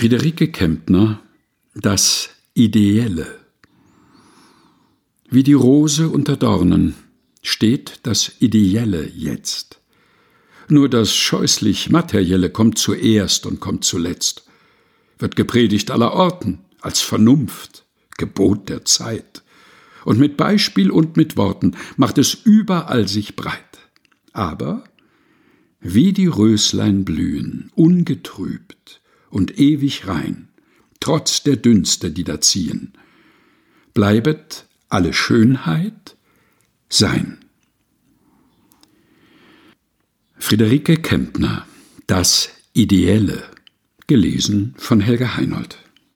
Friederike Kempner Das Ideelle Wie die Rose unter Dornen steht das Ideelle jetzt. Nur das scheußlich Materielle kommt zuerst und kommt zuletzt, wird gepredigt aller Orten als Vernunft, Gebot der Zeit. Und mit Beispiel und mit Worten macht es überall sich breit. Aber wie die Röslein blühen, ungetrübt und ewig rein, trotz der Dünste, die da ziehen, bleibet alle Schönheit sein. Friederike Kempner Das Ideelle, gelesen von Helga Heinold.